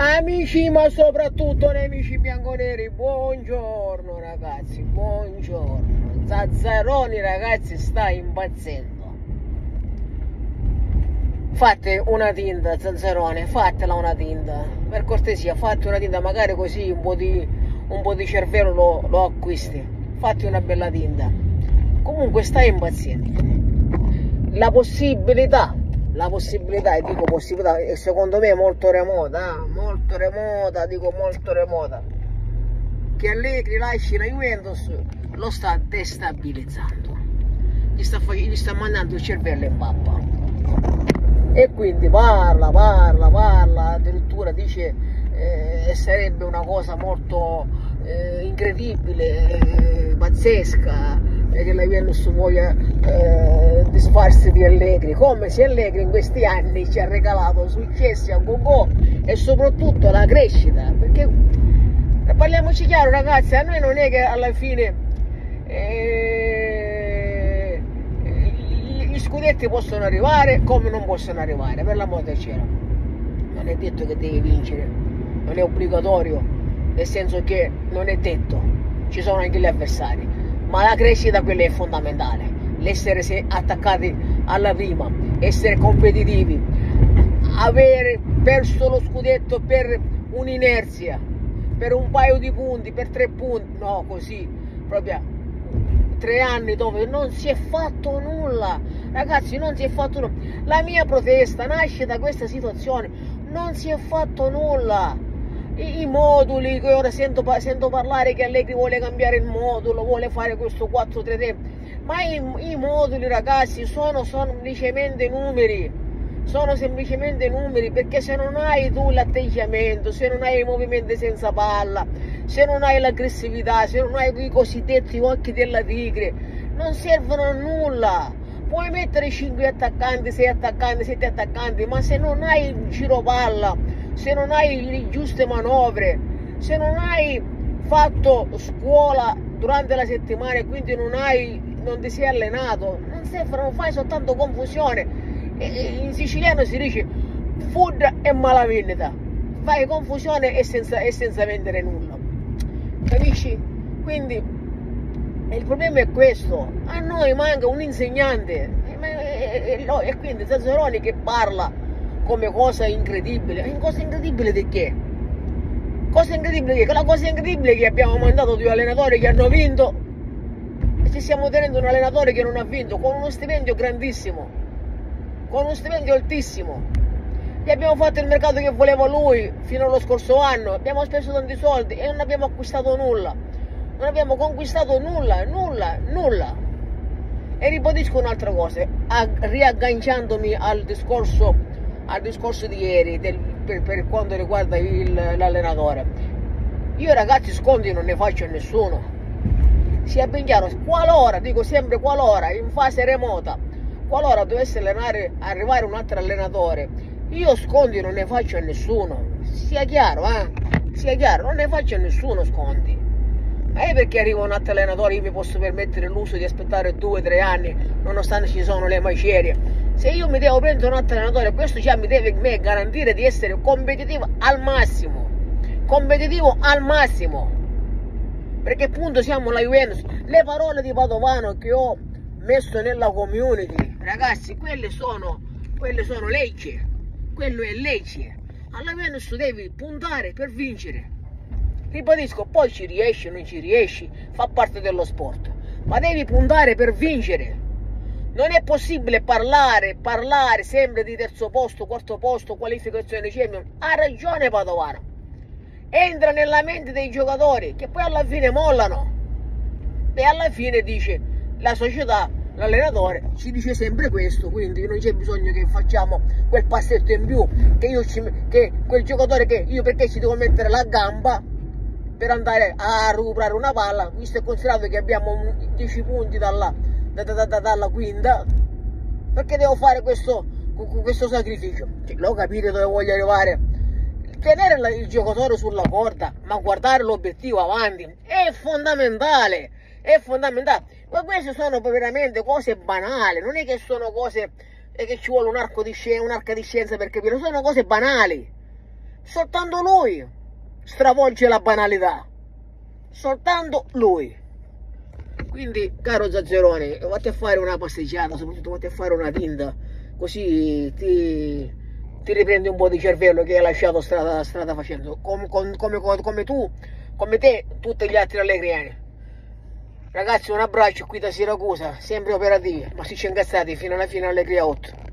Amici, ma soprattutto nemici bianconeri, buongiorno ragazzi, buongiorno. Zazzaroni ragazzi sta impazzendo. Fate una tinta, Zazzarone, fatela una tinta. Per cortesia, fate una tinta, magari così un po' di, un po di cervello lo, lo acquisti. Fatti una bella tinta. Comunque sta impazzendo. La possibilità la possibilità, e dico possibilità, e secondo me molto remota, eh? molto remota, dico molto remota, che Allegri lasci la Juventus lo sta destabilizzando, gli sta, gli sta mandando il cervello in pappa. E quindi parla, parla, parla, addirittura dice eh, sarebbe una cosa molto eh, incredibile, eh, pazzesca, che la Juventus voglia eh, disfarsi di Allegri, come se Allegri in questi anni ci ha regalato successi a go e soprattutto la crescita, perché parliamoci chiaro ragazzi, a noi non è che alla fine eh, gli scudetti possono arrivare come non possono arrivare, per l'amore del cielo, non è detto che devi vincere, non è obbligatorio, nel senso che non è detto, ci sono anche gli avversari ma la crescita quella è fondamentale. L'essere attaccati alla prima essere competitivi avere perso lo scudetto per un'inerzia per un paio di punti per tre punti no così proprio tre anni dove non si è fatto nulla. Ragazzi non si è fatto nulla. La mia protesta nasce da questa situazione. Non si è fatto nulla i, i moduli che ora sento, sento, parlare che Allegri vuole cambiare il modulo, vuole fare questo 4-3-3, ma i, i, moduli ragazzi sono, semplicemente numeri, sono semplicemente numeri perché se non hai tu l'atteggiamento, se non hai i movimenti senza palla, se non hai l'aggressività, se non hai i cosiddetti occhi della tigre, non servono a nulla. Puoi mettere 5 attaccanti, 6 attaccanti, 7 attaccanti, ma se non hai il giro palla, se non hai le giuste manovre, se non hai fatto scuola durante la settimana e quindi non, hai, non ti sei allenato, non, serve, non fai soltanto confusione. in siciliano si dice food e malavendita, fai confusione e senza, e senza vendere nulla. Capisci? Quindi il problema è questo, a noi manca un insegnante e, e, e quindi Zazzaroni che parla come cosa incredibile. È cosa incredibile di che? Cosa incredibile di che? La cosa incredibile è che abbiamo mandato due allenatori che hanno vinto e ci stiamo tenendo un allenatore che non ha vinto con uno stipendio grandissimo, con uno stipendio altissimo. Gli abbiamo fatto il mercato che voleva lui fino allo scorso anno, abbiamo speso tanti soldi e non abbiamo acquistato nulla. Non abbiamo conquistato nulla, nulla, nulla. E ribadisco un'altra cosa, riagganciandomi al discorso al discorso di ieri del, per, per, quanto riguarda l'allenatore. Io ragazzi sconti non ne faccio a nessuno. Sia ben chiaro, qualora, dico sempre qualora, in fase remota, qualora dovesse allenare, arrivare un altro allenatore, io sconti non ne faccio a nessuno. Sia chiaro, eh? Sia chiaro, non ne faccio a nessuno sconti. Ma è perché arriva un altro allenatore, io mi posso permettere l'uso di aspettare due o tre anni, nonostante ci sono le macerie se io mi devo prendere un altro allenatore, questo già mi deve me garantire di essere competitivo al massimo. Competitivo al massimo. Perché appunto siamo la Juventus. Le parole di Padovano che ho messo nella community, ragazzi, quelle sono, quelle sono leggi. Quello è legge. Alla Juventus devi puntare per vincere. Ribadisco, poi ci riesci non ci riesci, fa parte dello sport. Ma devi puntare per vincere non è possibile parlare, parlare sempre di terzo posto, quarto posto, qualificazione Champions. Ha ragione Padovano. Entra nella mente dei giocatori che poi alla fine mollano. E alla fine dice la società, l'allenatore ci dice sempre questo, quindi non c'è bisogno che facciamo quel passetto in più, che, ci, che quel giocatore che io perché ci devo mettere la gamba per andare a recuperare una palla, visto e considerato che abbiamo 10 punti dalla, da, da, da, dalla quinta. Perché devo fare questo, questo sacrificio? Lo capite dove voglio arrivare. Tenere il giocatore sulla corda ma guardare l'obiettivo avanti è fondamentale è fondamentale. Ma queste sono veramente cose banali non è che sono cose che ci vuole un arco di scienza, un'arca di scienza per capire sono cose banali. Soltanto lui stravolge la banalità. Soltanto lui. Quindi, caro Zazzerone, vatti a fare una passeggiata, soprattutto vatti a fare una tinta, così ti, ti riprendi un po' di cervello che hai lasciato strada, strada facendo, come, come, come, tu, come te, tutti gli altri allegriani. Ragazzi, un abbraccio qui da Siracusa, sempre operativi, ma si ci incazzati fino alla fine Allegria 8.